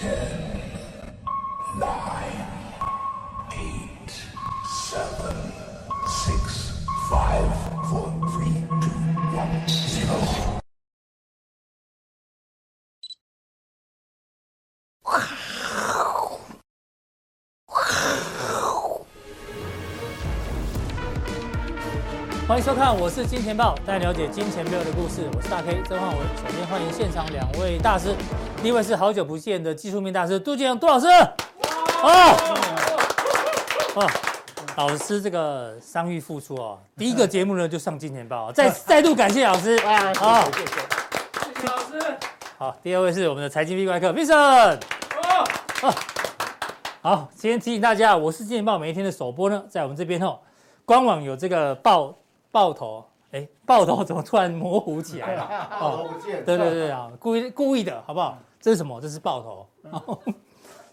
欢迎收看，我是金钱爆，带你了解金钱背后的故事。我是大 K 曾焕文。首先欢迎现场两位大师，第一位是好久不见的技术面大师杜金龙杜老师。哦，哦，老师这个伤愈复出哦，第一个节目呢就上金钱爆，再再度感谢老师。好，谢谢，谢谢老师。好，第二位是我们的财经壁怪客 Vincent。哦，好，今天提醒大家，我是金钱豹每一天的首播呢，在我们这边哦，官网有这个报。爆头，哎，爆头怎么突然模糊起来了？哦，对对对啊，故意故意的，好不好？这是什么？这是爆头。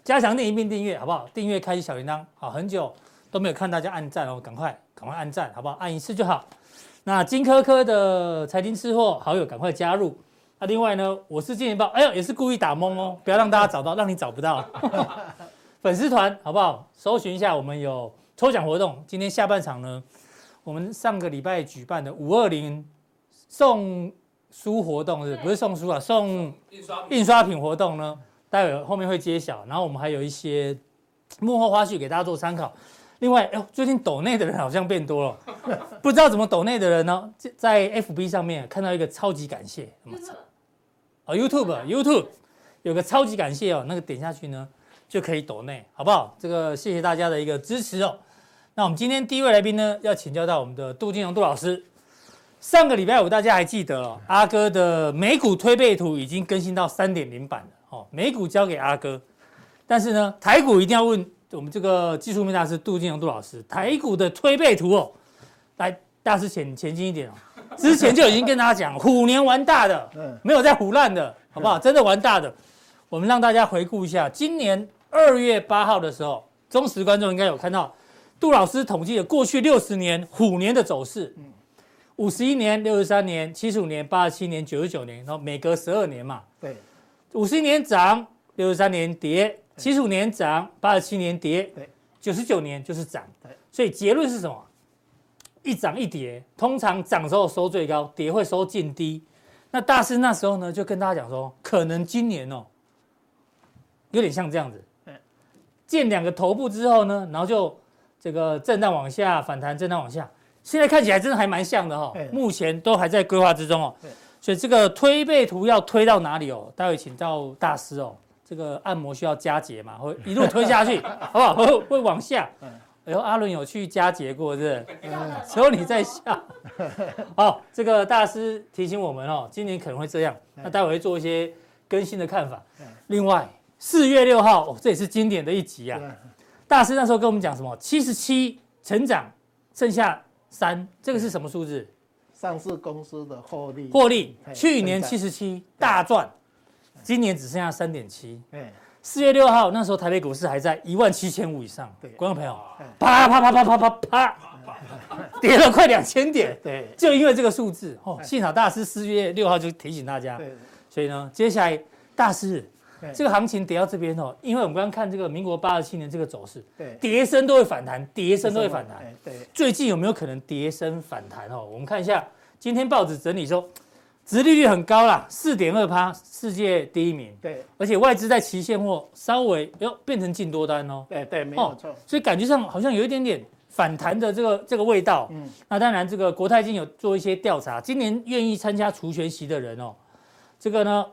加强订阅并订阅，好不好？订阅开启小铃铛。好，很久都没有看大家按赞哦，赶快赶快按赞，好不好？按一次就好。那金科科的财经吃货好友赶快加入。那另外呢，我是金钱爆，哎呦，也是故意打懵哦，不要让大家找到，让你找不到。粉丝团好不好？搜寻一下，我们有抽奖活动。今天下半场呢？我们上个礼拜举办的五二零送书活动是不是送书啊？送印刷印刷品活动呢？待会后面会揭晓。然后我们还有一些幕后花絮给大家做参考。另外，哎，最近抖内的人好像变多了，不知道怎么抖内的人呢？在 FB 上面看到一个超级感谢，什么？哦，YouTube YouTube 有个超级感谢哦，那个点下去呢就可以抖内，好不好？这个谢谢大家的一个支持哦。那我们今天第一位来宾呢，要请教到我们的杜金龙杜老师。上个礼拜五大家还记得哦，阿哥的美股推背图已经更新到三点零版了哦，美股交给阿哥，但是呢，台股一定要问我们这个技术面大师杜金龙杜老师，台股的推背图哦，来大师前前进一点哦，之前就已经跟大家讲，虎年玩大的，没有在虎烂的，好不好？真的玩大的，我们让大家回顾一下，今年二月八号的时候，忠实观众应该有看到。杜老师统计了过去六十年虎年的走势，五十一年、六十三年、七十五年、八十七年、九十九年，然后每隔十二年嘛。对，五十一年涨，六十三年跌，七十五年涨，八十七年跌，对，九十九年就是涨。对，所以结论是什么？一涨一跌，通常涨的时候收最高，跌会收近低。那大师那时候呢，就跟大家讲说，可能今年哦，有点像这样子，见两个头部之后呢，然后就。这个震荡往下反弹，震荡往下，现在看起来真的还蛮像的哈、哦。目前都还在规划之中哦。所以这个推背图要推到哪里哦？待会请到大师哦。这个按摩需要加节嘛？会一路推下去，好不好？会会往下。哎呦，阿伦有去加节过是不是？只有你在下。好，这个大师提醒我们哦，今年可能会这样。那待会会做一些更新的看法。另外，四月六号哦，这也是经典的一集啊。大师那时候跟我们讲什么？七十七成长，剩下三，这个是什么数字？上市公司的获利。获利，去年七十七大赚，今年只剩下三点七。四月六号那时候台北股市还在一万七千五以上。对，观众朋友，啪啪啪啪啪啪啪，跌了快两千点。对，就因为这个数字哦，幸好大师四月六号就提醒大家。对，所以呢，接下来大师。这个行情跌到这边哦，因为我们刚刚看这个民国八十七年这个走势，对，跌升都会反弹，跌升都会反弹。对，最近有没有可能跌升反弹哦？我们看一下，今天报纸整理说，殖利率很高啦，四点二趴，世界第一名。对，而且外资在期现货稍微哟变成净多单哦。对对，没有错。所以感觉上好像有一点点反弹的这个这个味道。嗯，那当然这个国泰金有做一些调查，今年愿意参加除权息的人哦，这个呢。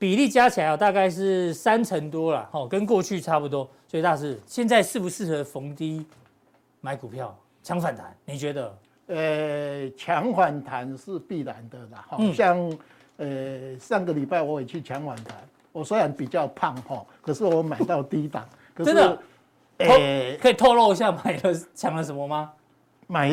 比例加起来大概是三成多了，哦，跟过去差不多。所以大师，现在适不适合逢低买股票抢反弹？你觉得？呃，抢反弹是必然的啦。好像、嗯、呃上个礼拜我也去抢反弹，我虽然比较胖哈，可是我买到低档。真的？呃，可以透露一下买了抢了什么吗？买。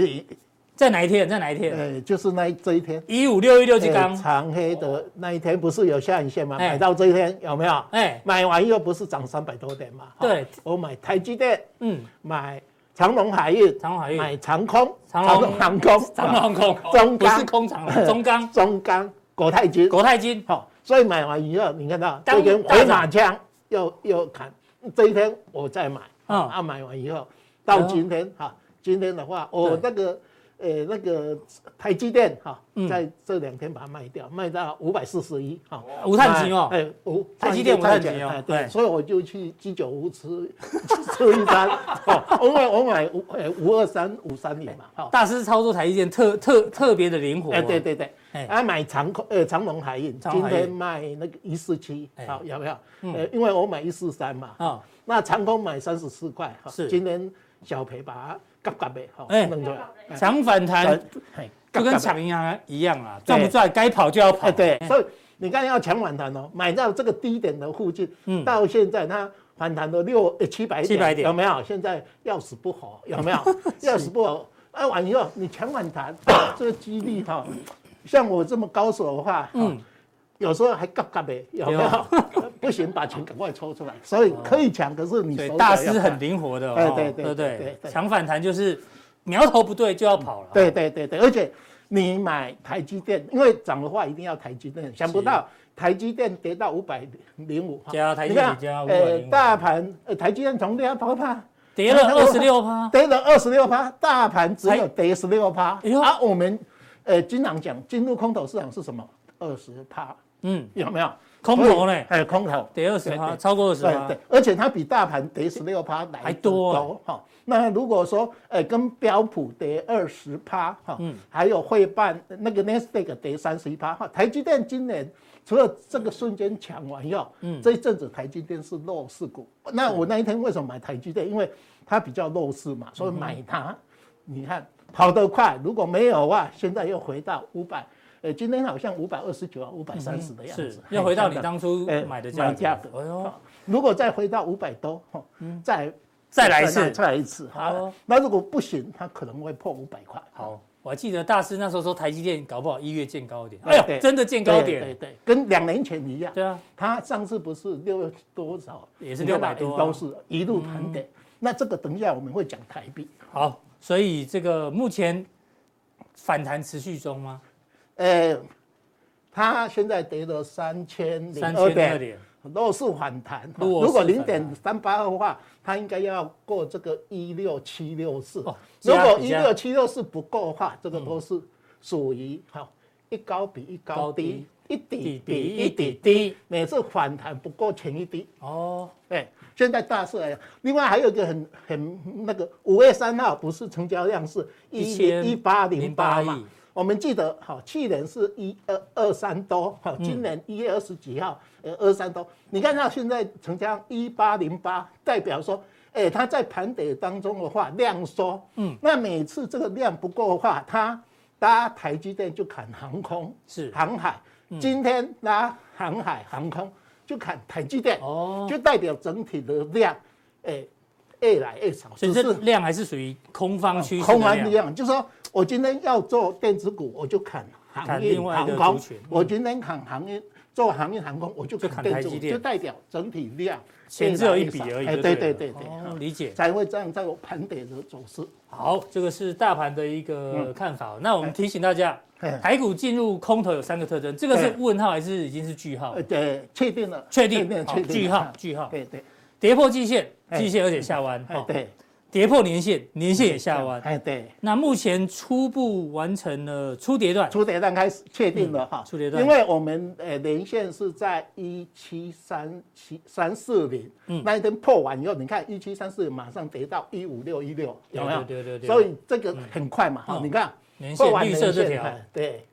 在哪一天？在哪一天？呃，就是那这一天，一五六一六金刚。长黑的那一天，不是有下影线吗？买到这一天有没有？哎，买完又不是涨三百多点嘛？对，我买台积电，嗯，买长隆海运，长隆海运，买长空，长隆。航空，长隆航空，中钢。不是空长，中钢，中钢，国泰金，国泰金，好，所以买完以后，你看到这根回马枪，又又砍，这一天我再买，啊，买完以后到今天哈，今天的话我那个。呃，那个台积电哈，在这两天把它卖掉，卖到五百四十一哈，无碳级哦，哎，无台积电无碳级哦，对，所以我就去居酒屋吃 吃一餐，哦，我买我买五呃五二三五三零嘛，好，大师操作台积电特特特别的灵活，哎，对对对，哎，买长空呃长荣海运，今天卖那个一四七，好，要不要？呃，因为我买一四三嘛，啊，那长空买三十四块，是，今天小赔把它。嘎嘎呗，好，哎，抢反弹，就跟抢银行一样啊，赚不赚该跑就要跑。对，所以你刚才要抢反弹哦，买到这个低点的附近，嗯，到现在它反弹了六呃七百点，七百点有没有？现在要死不活，有没有？要死不活，哎完以后你抢反弹，这个几率哈，像我这么高手的话，嗯。有时候还嘎嘎呗，有没有？不行，把钱赶快抽出来。所以可以抢，可是你大师很灵活的，对对对对对。抢反弹就是苗头不对就要跑了。对对对对，而且你买台积电，因为涨的话一定要台积电。想不到台积电跌到五百零五，加台积电加五百零五。大盘呃，台积电从两百趴跌了二十六趴，跌了二十六趴，大盘只有跌十六趴。而我们呃经常讲进入空头市场是什么？二十趴。嗯，有没有空头呢？还有空头，跌二十趴，超过二十趴，对，而且它比大盘跌十六趴来还多哈。那如果说，哎，跟标普跌二十趴哈，嗯，还有会办那个 Nasdaq 跌三十一趴哈。台积电今年除了这个瞬间抢完以后，嗯，这一阵子台积电是弱势股。那我那一天为什么买台积电？因为它比较弱势嘛，所以买它。你看跑得快，如果没有的话，现在又回到五百。呃，今天好像五百二十九啊，五百三十的样子，是要回到你当初买的价格。哎呦，如果再回到五百多，再再来一次，再来一次。好，那如果不行，它可能会破五百块。好，我还记得大师那时候说台积电搞不好一月见高点。哎呦，真的见高点，对对，跟两年前一样。对啊，它上次不是六月多少，也是六百多，都是一路盘点。那这个等一下我们会讲台币。好，所以这个目前反弹持续中吗？呃，它现在跌了三千零二点，弱势反弹。如果零点三八二的话，它应该要过这个一六七六四。如果一六七六四不够的话，这个都是属于好一高比一高低，一底比一底低。每次反弹不够前一低。哦，哎，现在大势来，另外还有一个很很那个五月三号不是成交量是一千一八零八嘛？我们记得，好，去年是一二二三多，好，今年一月二十几号，呃，二三多，你看到现在成交一八零八，代表说，哎，它在盘底当中的话，量缩，嗯，那每次这个量不够的话，它搭台积电就砍航空，是。航海，今天拉航海航空就砍台积电，哦，就代表整体的量，哎，越来越少，所以这量还是属于空方趋势，空方的量，就是说。我今天要做电子股，我就砍航运航空。我今天砍航运，做航运航空，我就砍电子股，就代表整体量钱只有一笔而已。对对对对，理解。才会这样在我盘点的走势。好，这个是大盘的一个看法。那我们提醒大家，台股进入空头有三个特征，这个是问号还是已经是句号？对，确定了，确定，确定，句号，句号。对对，跌破季线，季线而且下弯。对。跌破年线，年线也下弯。哎，对。那目前初步完成了初跌段，初跌段开始确定了哈。初跌段，因为我们呃年线是在一七三七三四零，嗯，那一天破完以后，你看一七三四零马上跌到一五六一六，有没有？对对对。所以这个很快嘛，哈，你看破完年线，对，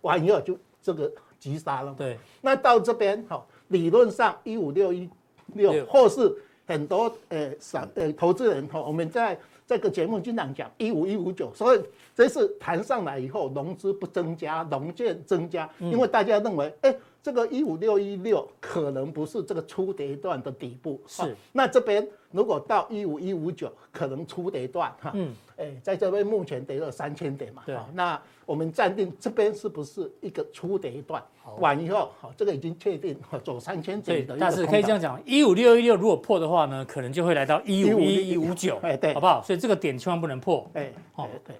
完以后就这个急杀了。对。那到这边哈，理论上一五六一六或是。很多呃散呃投资人哈，我们在这个节目经常讲一五一五九，所以这次谈上来以后，融资不增加，融券增加，因为大家认为，哎，这个一五六一六可能不是这个初跌段的底部，是。那这边如果到一五一五九，可能初跌段哈，嗯，哎，在这边目前跌了三千点嘛，对，那我们暂定这边是不是一个初跌段？完以后，好，这个已经确定走三千点的。但是可以这样讲，一五六一六如果破的话呢，可能就会来到一五一五九，哎，对，好不好？所以这个点千万不能破，哎，好，对，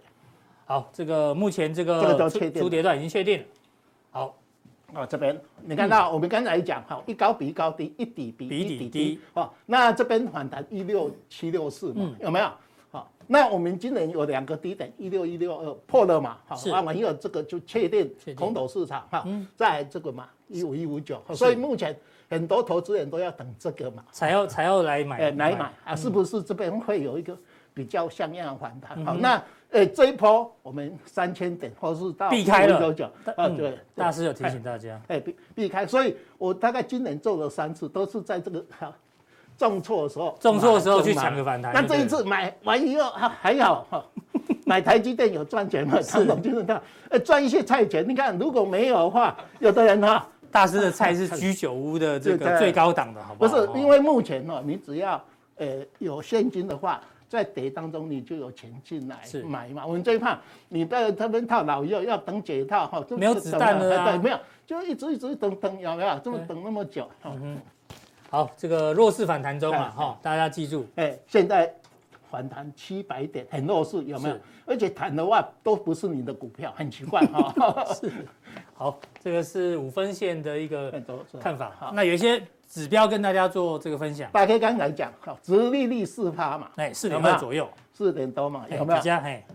好，这个目前这个初初跌段已经确定了。好，哦，这边你看到我们刚才讲哈，一高比一高低，一底比一底低哦。那这边反弹一六七六四嘛，有没有？好，那我们今年有两个低点，一六一六二破了嘛？好，那完以后这个就确定空头市场哈，在这个嘛一五一五九，所以目前很多投资人都要等这个嘛，才要才要来买，来买啊，是不是这边会有一个比较像样的反弹？好，那。哎，这一波我们三千点，或是到避开了啊，对，大师有提醒大家，哎，避避开，所以我大概今年做了三次，都是在这个哈重挫的时候，重挫的时候去抢个反弹。那这一次买完以后还还好哈，买台积电有赚钱吗？长荣就是他，呃，赚一些菜钱。你看如果没有的话，有的人哈，大师的菜是居酒屋的这个 最高档的，好不好？不是，因为目前呢，你只要呃有现金的话。在跌当中，你就有钱进来买嘛。我们最怕你在这边套牢以后，要等解套哈，没有子弹了。对，没有，就一直一直等等，有没有？这么等那么久。嗯，好，这个弱势反弹中嘛，哈，大家记住，哎，现在反弹七百点，很弱势，有没有？而且弹的话都不是你的股票，很奇怪哈。是，好，这个是五分线的一个看法。好，那有一些。指标跟大家做这个分享，大家刚才讲，好，殖利率四趴嘛，哎，四点半左右，四点多嘛，有没有？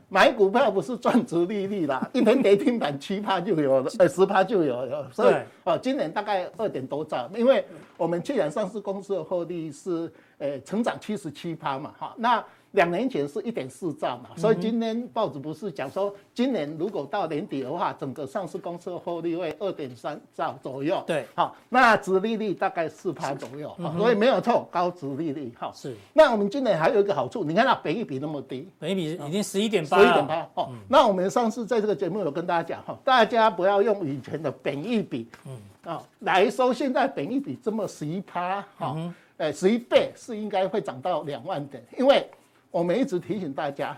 买股票不是赚殖利率啦，一天跌停板七趴就有了，呃，十趴就有了，所以哦，今年大概二点多兆，因为我们去年上市公司的获利是，呃，成长七十七趴嘛，哈，那。两年前是一点四兆嘛，所以今天报纸不是讲说，今年如果到年底的话，整个上市公司的获利会二点三兆左右。对，好，那殖利率大概四趴左右，所以没有错，高殖利率。哈，是。那我们今年还有一个好处，你看它本益比那么低，本益比已经十一点八，十一点八。哦，那我们上次在这个节目有跟大家讲哈，大家不要用以前的本益比，嗯，啊来说，现在本益比这么十一趴，哈，哎，十一倍是应该会涨到两万点，因为。我们一直提醒大家，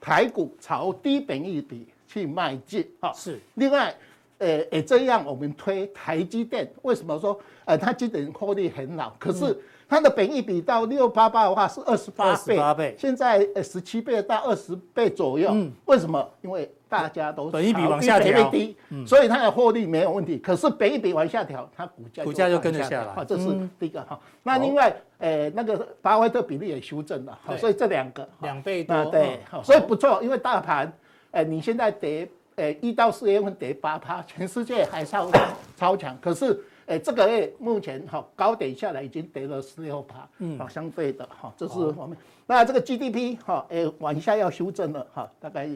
台股朝低本益比去迈进，啊，是。另外，呃，也这样，我们推台积电，为什么说，呃，它基本获利很老，可是它的本益比到六八八的话是二十八倍，二十八倍，现在呃十七倍到二十倍左右，嗯，为什么？因为大家都本一比往下调，低，所以它的获利没有问题。可是本一比往下调，它股价股价就跟着下来。好，这是第一个哈。那另外，呃，那个巴菲特比例也修正了，好，所以这两个两倍多，对，所以不错。因为大盘，呃，你现在跌，呃，一到四月份跌八趴，全世界还超超强。可是，呃，这个月目前哈高点下来已经跌了十六趴，嗯，好，相对的哈，这是我们。那这个 GDP 哈，呃，往下要修正了哈，大概。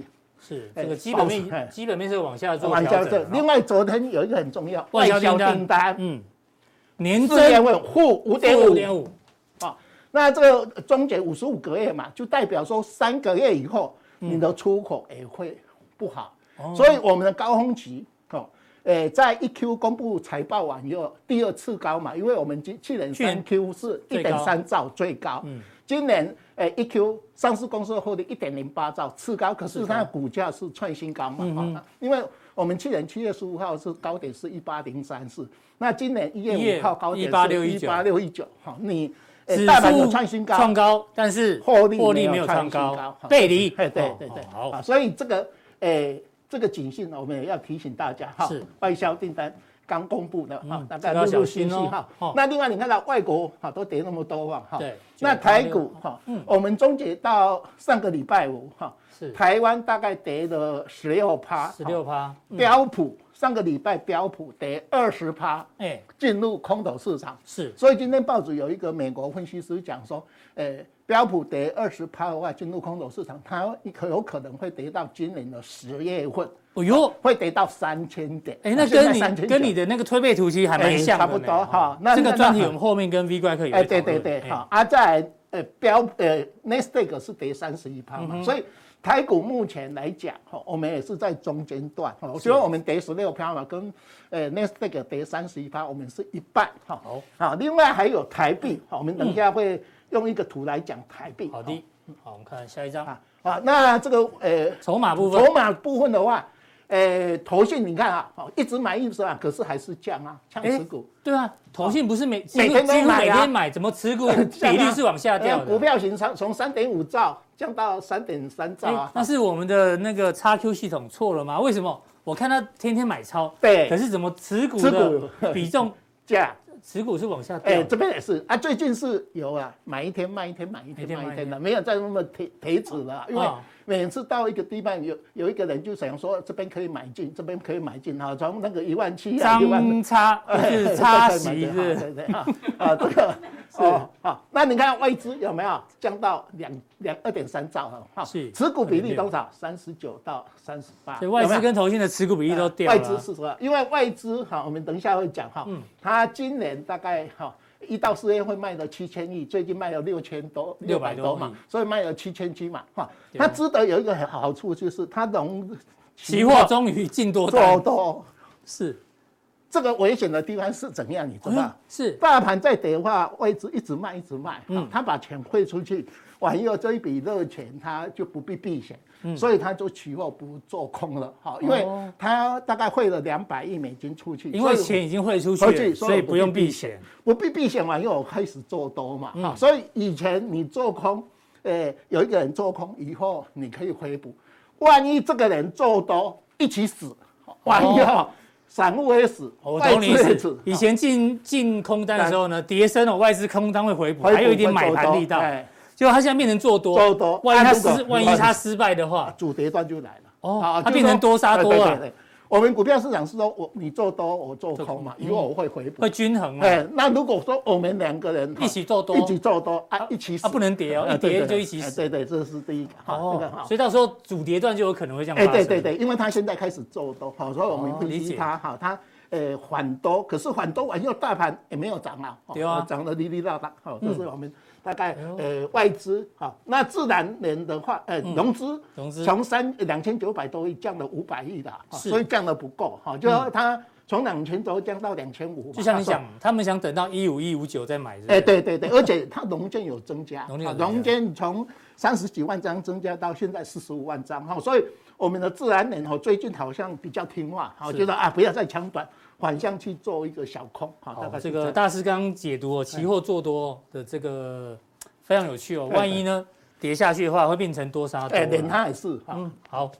是这个基本面，基本面是往下做往下做。另外，昨天有一个很重要，外销订单，嗯，年增。负五点五。点五，啊，那这个终结五十五个月嘛，就代表说三个月以后你的出口也会不好，所以我们的高峰期，哦，诶，在一 Q 公布财报完以后，第二次高嘛，因为我们今去年三 Q 是一点三兆最高，嗯，今年。哎，一 Q 上市公司的获利一点零八兆，次高，可是它的股价是创新高嘛？嗯嗯。因为我们去年七月十五号是高点是一八零三四，那今年一月五号高点是一八六一九。哈，你大盘有创新高，创高，但是获利获利没有创高，背离。对对对对。好，所以这个诶，这个警讯我们也要提醒大家哈，外销订单。刚公布的哈，大家陆陆续续哈。那另外你看到外国哈都跌那么多嘛哈。对。那台股哈，我们终结到上个礼拜五哈，是台湾大概跌了十六趴。十六趴。标普上个礼拜标普跌二十趴，哎，进入空头市场。是。所以今天报纸有一个美国分析师讲说，诶，标普跌二十趴的话，进入空头市场，它可有可能会跌到今年的十月份。哦呦，会跌到三千点，哎，那跟你跟你的那个推背图其实还蛮像的，差不多哈。那这个专题我们后面跟 V 怪客有哎，对对对，好。啊，在呃标呃 Nasdaq 是跌三十一趴嘛，所以台股目前来讲哈，我们也是在中间段哈。所以我们跌十六趴嘛，跟呃 Nasdaq 跌三十一趴，我们是一半哈。好，好，另外还有台币，好，我们等一下会用一个图来讲台币。好的，好，我们看下一张啊。好，那这个呃筹码部分，筹码部分的话。诶，投信你看啊，哦，一直买一直买，可是还是降啊，降持股。对啊，投信不是每每天都买啊，每天买，怎么持股 比率是往下掉的？股票型从从三点五兆降到三点三兆啊。那是我们的那个 XQ 系统错了吗？为什么我看他天天买超，对，可是怎么持股的比重 降？持股是往下 掉，哎，这边也是啊，最近是有啊，买一天卖一天，买一天卖一天的，没有再那么铁铁齿了，因为每次到一个地方，有有一个人就想说这边可以买进，这边可以买进哈，从那个一万七啊，张差是差息是，对对啊，啊这个。哦，好，那你看外资有没有降到两两二点三兆了？哈，是持股比例多少？三十九到三十八。所以外资跟投信的持股比例都掉了。外资是什么？因为外资哈，我们等一下会讲哈，它今年大概哈一到四月会卖了七千亿，最近卖了六千多六百多嘛，所以卖了七千七嘛，哈。它值得有一个好处就是它融期货终于进多做多是。这个危险的地方是怎样？你知道？是大盘在跌的话，位置一直卖，一直卖。嗯，他把钱汇出去，完以后这一笔热钱他就不必避险，嗯，所以他就期货不做空了。好，因为他大概汇了两百亿美金出去，因为钱已经汇出去，所以不用避险，不必避险完以后开始做多嘛。好，所以以前你做空，诶，有一个人做空以后，你可以回补。万一这个人做多一起死，完以后。散户会死，我懂你意思。以前进进空单的时候呢，跌升了，外资空单会回补，还有一点买盘力道。结果他现在变成做多，做多。万一他失，万一他失败的话，主跌段就来了。哦，他变成多杀多了。我们股票市场是说，我你做多，我做空嘛，以后我会回补，会均衡嘛。哎，那如果说我们两个人一起做多，一起做多啊，一起死，不能跌哦，一跌就一起死。对对，这是第一个。哦，所以到时候主跌段就有可能会这样。哎，对对对，因为他现在开始做多，好，所以我们分析他，好，他。呃，缓多，可是反多完以后，大盘也没有涨啊，对啊，涨得哩哩啦啦，好，这是我们大概呃外资，好，那自然人的话，呃，融资，融资。从三两千九百多亿降了五百亿的，所以降的不够，哈，就说它从两千多降到两千五，就像你讲，他们想等到一五一五九再买是，哎，对对对，而且它融券有增加，融券从三十几万张增加到现在四十五万张，哈，所以我们的自然人哈最近好像比较听话，好，觉得啊不要再抢短。反向去做一个小空，好，大概这个大师刚刚解读哦，期货做多的这个非常有趣哦。万一呢跌下去的话，会变成多杀多。哎，连它也是。嗯，好，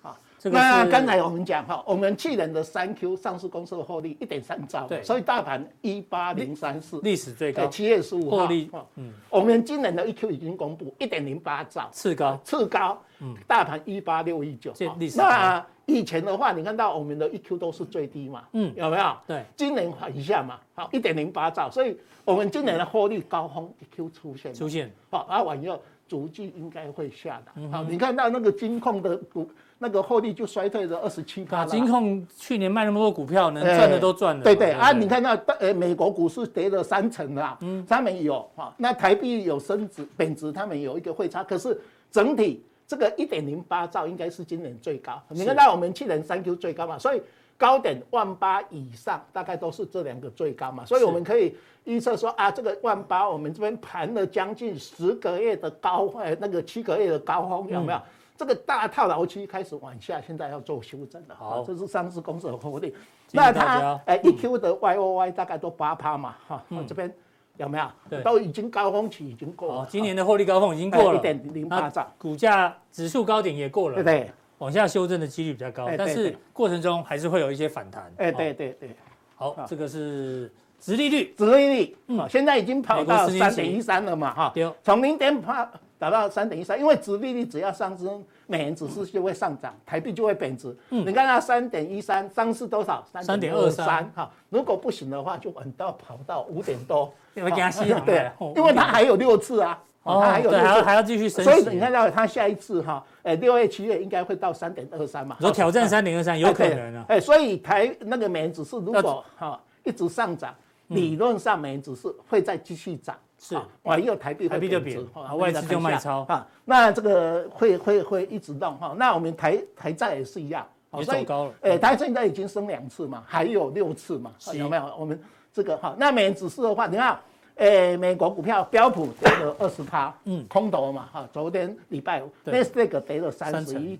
好。那刚才我们讲哈，我们去年的三 Q 上市公司的获利一点三兆，对，所以大盘一八零三四，历史最高。七月十五号获利，嗯，我们今年的一 Q 已经公布一点零八兆，次高，次高。嗯，大盘一八六一九，那以前的话，你看到我们的 EQ 都是最低嘛，嗯，有没有？对，今年一下嘛，好，一点零八兆，所以我们今年的获利高峰 EQ 出现，出现，好，啊，完以后逐季应该会下的，好，你看到那个金控的股，那个获利就衰退了二十七趴。金控去年卖那么多股票，能赚的都赚了。对对啊，你看到呃美国股市跌了三成了，嗯，他们有哈，那台币有升值贬值，他们有一个汇差，可是整体。这个一点零八兆应该是今年最高，你看到我们去年三 Q 最高嘛，所以高点万八以上大概都是这两个最高嘛，所以我们可以预测说啊，这个万八我们这边盘了将近十个月的高，哎，那个七个月的高峰有没有？这个大套牢期开始往下，现在要做修正了。好，这是上市公司的获利。那它哎一 Q 的 Y O Y 大概都八趴嘛，哈，我这边。有没有？对，都已经高峰期已经过了。今年的获利高峰已经过了，一点零八兆，股价指数高点也过了，对。对？往下修正的几率比较高，但是过程中还是会有一些反弹。哎，对对对。好，这个是殖利率，殖利率，嗯，现在已经跑到三点一三了嘛，哈，从零点八达到三点一三，因为殖利率只要上升。美元指数就会上涨，台币就会贬值。嗯，你看它三点一三，上是多少？三点二三。哈，如果不行的话，就稳到跑到五点多。因为加息，对，因为它还有六次啊，它还有六次，还要继续升。所以你看到它下一次哈，哎，六月、七月应该会到三点二三嘛。说挑战三点二三有可能啊。哎，所以台那个美元指数如果哈一直上涨，理论上美元指数会再继续涨。是，哇，又台币，台币就贬，外资就卖超啊。那这个会会会一直动哈。那我们台台债也是一样，也走高了。哎，台现在已经升两次嘛，还有六次嘛，有没有？我们这个哈，那美元指数的话，你看，诶，美国股票标普跌了二十趴，嗯，空头嘛哈。昨天礼拜五，那这个跌了三十一，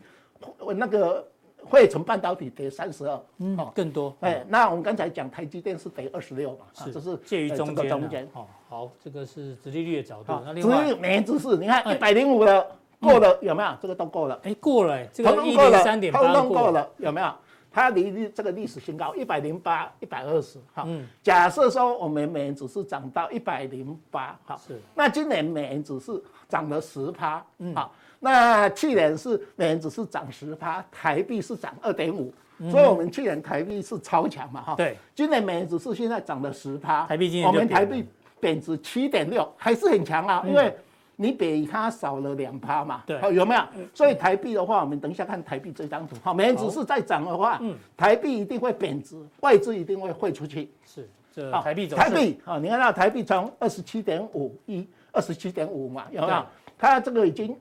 那个。会从半导体跌三十二，嗯，更多。哎，那我们刚才讲台积电是跌二十六嘛，是，这是介于中间。中间，哦，好，这个是殖利率的角度。那另外，美元指数，你看一百零五了，过了有没有？这个都过了。哎，过了，这个一零三点八过了，有没有？它离这个历史新高一百零八、一百二十，哈。假设说我们美元指数涨到一百零八，哈，是。那今年美元指数涨了十趴，嗯，好。那去年是美元指数涨十趴，台币是涨二点五，所以我们去年台币是超强嘛，哈。对。今年美元指数现在涨了十趴，台币今年我们台币贬值七点六，还是很强啊，因为。你比它少了两趴嘛？对，有没有？所以台币的话，我们等一下看台币这张图。好，美元指数再涨的话，嗯，台币一定会贬值，外资一定会汇出去。是，这台币走。台币啊，你看到台币从二十七点五一，二十七点五嘛，有没有？它这个已经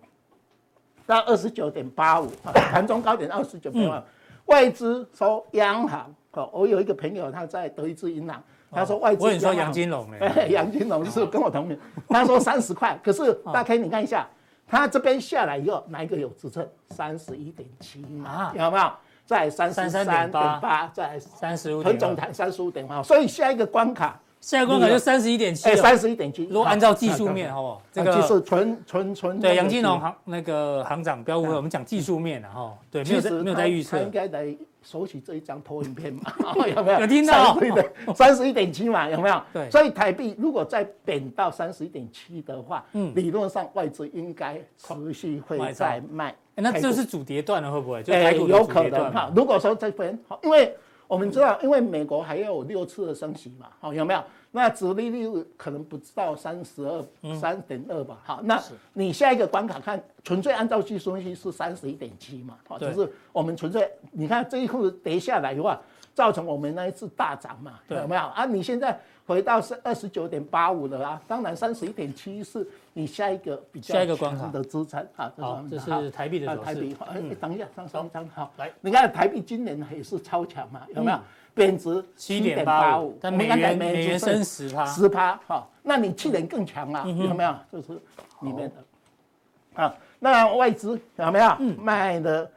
到二十九点八五，盘中高点二十九点八五。外资说央行，哦，我有一个朋友他在德意志银行。他说外资，我跟你说杨金龙哎，杨金龙 是跟我同名。他说三十块，可是大家可以你看一下，他这边下来以后，哪一个有支撑？三十一点七嘛，有没有？在三十三点八，在三十五，很总台三十五点八，所以下一个关卡。现在关卡就三十一点七，哎，三十一点七。如果按照技术面，好不好？这个技术纯纯纯。对，杨金龙行那个行长，标会我们讲技术面了哈。对，没有没有在预测。应该来收起这一张投影片嘛？有没有？有听到？三十一点七嘛？有没有？对。所以台币如果再贬到三十一点七的话，嗯，理论上外资应该持续会再卖。那这是主跌段了，会不会？哎，有可能哈。如果说这边好，因为。我们知道，因为美国还要有六次的升息嘛，好，有没有？那殖利率可能不到三十二、三点二吧，好，那你下一个关卡看，纯粹按照技术分析是三十一点七嘛，好，就是我们纯粹，你看这一库跌下来的话，造成我们那一次大涨嘛，有没有？啊，你现在。回到是二十九点八五了啊，当然三十一点七是你下一个比较强的资产啊。好，这是台币的走势。台币，哎，等一下，上上上，好，来，你看台币今年也是超强嘛，有没有？贬值七点八五，但美元美元升十趴，十趴，哈，那你去年更强了，有没有？就是里面的，啊，那外资有没有？卖的？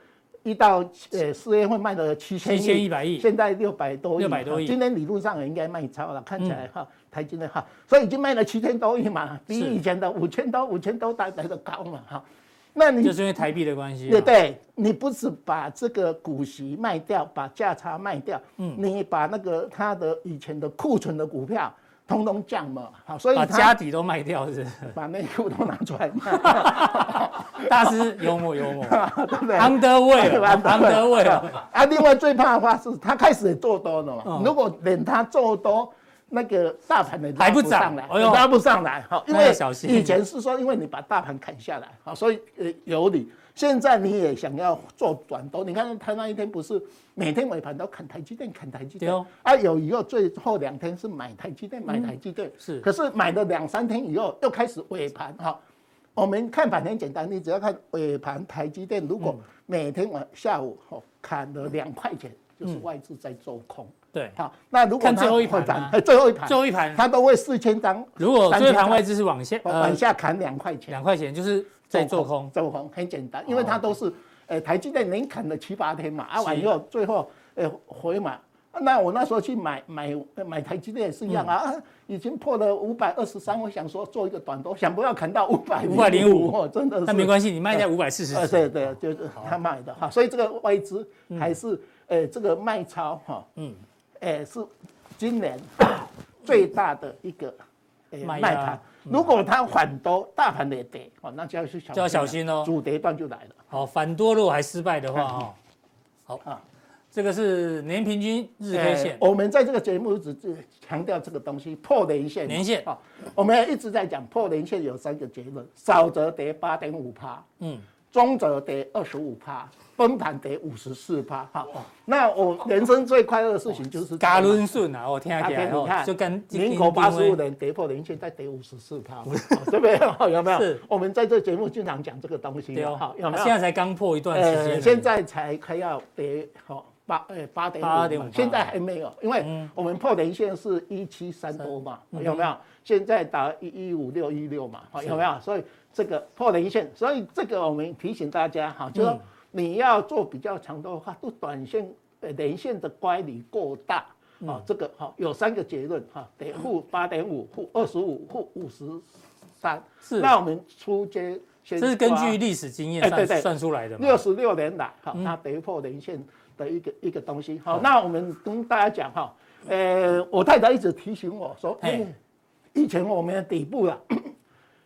一到呃四月份卖了七千一百亿，现在六百多亿，六百多亿。今天理论上也应该卖超了，看起来哈，台积电哈，所以已经卖了七千多亿嘛，比以前的五千多、五千多大来的高嘛哈。那你就是因为台币的关系。对对，你不是把这个股息卖掉，把价差卖掉，嗯，你把那个它的以前的库存的股票。通通降嘛，好，所以把家底都卖掉是，把内裤都拿出来卖。大师幽默幽默，对不对？Underwear，Underwear。啊，另外最怕的话是，他开始也做多了嘛。如果连他做多，那个大盘的还不涨来，拉不上来，好，因为以前是说，因为你把大盘砍下来，好，所以呃有理。现在你也想要做短多，你看他那一天不是每天尾盘都砍台积电，砍台积电，哦、啊，有以后最后两天是买台积电，买台积电，嗯、是，可是买了两三天以后又开始尾盘，哈，我们看盘很简单，你只要看尾盘台积电，如果每天晚下午哈砍了两块钱，就是外资在做空，嗯、对，好，那如果看最后一盘、啊，最后一盘，最后一盘，它都会四千张，如果最后一盘外资是往下往下砍两块钱，两块钱就是。在做空，做空很简单，因为它都是，呃，台积电连砍了七八天嘛，啊完以后最后，呃，回买，那我那时候去买买买台积电也是一样啊，已经破了五百二十三，我想说做一个短多，想不要砍到五百五百零五，真的是，那没关系，你卖在五百四十，对对，就是他卖的。哈，所以这个外资还是，呃，这个卖超哈，嗯，呃，是今年最大的一个，呃，卖盘。如果它反多，大盘也跌，哦，那就要去小就要小心哦，主跌段就来了。好，反多如果还失败的话，哈，好。啊，这个是年平均日 K 线。我们在这个节目一直强调这个东西，破年线，年线。啊，我们一直在讲破年线有三个结论：少则跌八点五趴，嗯，中者跌二十五趴。崩盘跌五十四趴，好，那我人生最快乐的事情就是加轮顺啊，我听下来，你看，就跟民国八十五年跌破零线，再跌五十四趴，对不对？有没有？是，我们在这节目经常讲这个东西，好，有没有？现在才刚破一段时间，现在才快要跌，好八诶八点八点五，现在还没有，因为我们破年线是一七三多嘛，有没有？现在打一一五六一六嘛，有没有？所以这个破年线，所以这个我们提醒大家哈，就说。你要做比较长的话，都短线呃连线的乖离过大啊，这个哈有三个结论哈，得负八点五，负二十五，负五十三。是，那我们出街先，这是根据历史经验算算出来的。六十六年来哈，它跌破连线的一个一个东西。好，那我们跟大家讲哈，呃，我太太一直提醒我说，哎，以前我们的底部了，